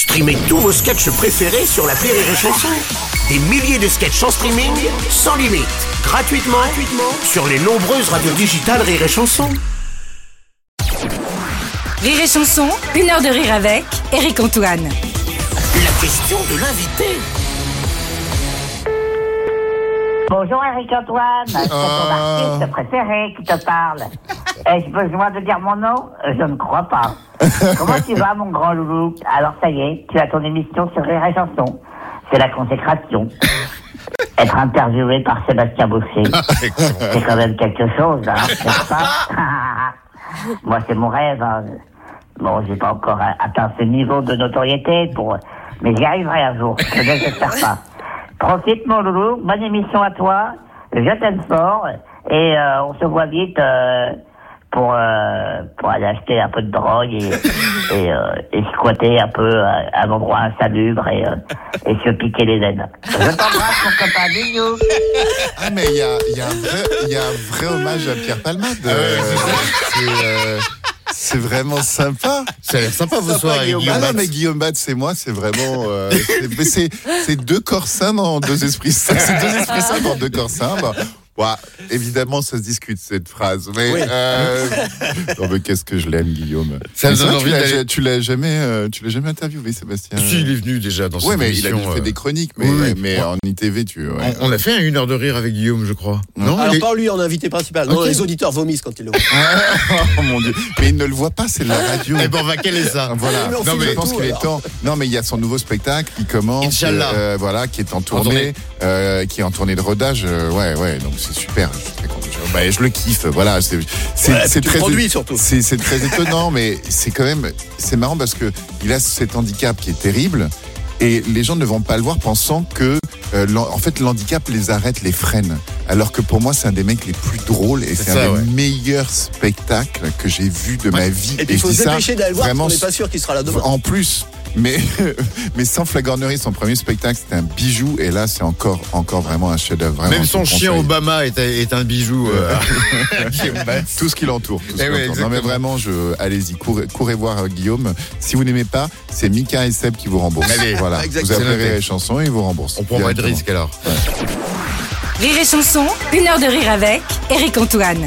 Streamez tous vos sketchs préférés sur la Rire et Chanson. Des milliers de sketchs en streaming, sans limite, gratuitement, gratuitement sur les nombreuses radios digitales Rire et Chanson. Rire et chanson, une heure de rire avec Eric Antoine. La question de l'invité. Bonjour Eric Antoine, c'est ton artiste préféré qui te parle. Ai-je besoin de dire mon nom? Je ne crois pas. Comment tu vas mon grand loulou Alors ça y est, tu as ton émission sur Rire et Chanson. C'est la consécration. Être interviewé par Sébastien Bousset, c'est quand même quelque chose, hein, n'est-ce pas Moi c'est mon rêve. hein. Bon, j'ai pas encore atteint ce niveau de notoriété, pour, mais j'y arriverai un jour. Je ne désespère pas. Profite mon loulou, bonne émission à toi. Je t'aime fort et euh, on se voit vite euh, pour euh, pour aller acheter un peu de drogue et et, euh, et squatter un peu euh, un endroit insalubre et euh, et se piquer les veines. Je t'embrasse mon copain, bisous. Ah, mais il y a, il y, a un vrai- il y a un vrai hommage à Pierre Palmade. Euh, c'est, euh, c'est vraiment sympa. Ça a l'air sympa vos soirées, Guillaume. Ah non, mais Guillaume Bat, c'est moi, c'est vraiment. euh, c'est- mais c'est, c'est deux corps sains dans deux esprits sains. C'est deux esprits sains dans deux corps sains. Bah, ouais, évidemment, ça se discute cette phrase. Mais, euh, non, mais qu'est-ce que je l'aime, Guillaume. Ça me donne tu envie l'as, d'aller- tu l'as jamais, euh, tu l'as jamais interviewé, Sébastien. Si, il est venu déjà dans cette mais il a fait euh, des chroniques, mais, oui, oui. mais en ITV, tu. ouais. On, on a fait une heure de rire avec Guillaume, je crois. Non Alors il est- pas lui en invité principal. Non, les auditeurs vomissent quand ils le voient. oh mon dieu. Mais il ne le voit pas, c'est de la radio. Eh ben, on va caler ça. Voilà. Mais on non, mais je pense qu'il est temps. Non, mais il y a son nouveau spectacle qui commence. Inch'Allah. euh, voilà, qui est en tournée. qui est en tournée de rodage. ouais, ouais. Donc c'est super. Je, suis très content. Je- bah, je le kiffe. Voilà. C'est, très. produis, surtout. C'est, c'est très étonnant, mais c'est quand même, c'est marrant parce que il a cet handicap qui est terrible. Et les gens ne vont pas le voir pensant que, euh, en fait, l'handicap les arrête, les freine. Alors que pour moi, c'est un des mecs les plus drôles et c'est, un ouais. des meilleurs spectacles que j'ai vu de ma vie. Et puis il faut se dépêcher d'aller le voir parce qu'on n'est pas sûr qu'il sera là demain. en plus, mais, mais sans flagornerie, son premier spectacle, c'était un bijou. Et là, c'est encore, encore vraiment un chef-d'œuvre. Même son chien. Obama est, est un bijou. euh. Tout ce qui l'entoure. tout ce Eh qui ouais, l'entoure. non, mais vraiment, je, allez-y, courez, courez voir euh, Guillaume. Si vous n'aimez pas, c'est Mika et Seb qui vous remboursent. Allez, voilà. Vous appelez les chansons et ils vous remboursent. On prend pas de risque alors. Rire et chanson, une heure de rire avec Eric Antoine.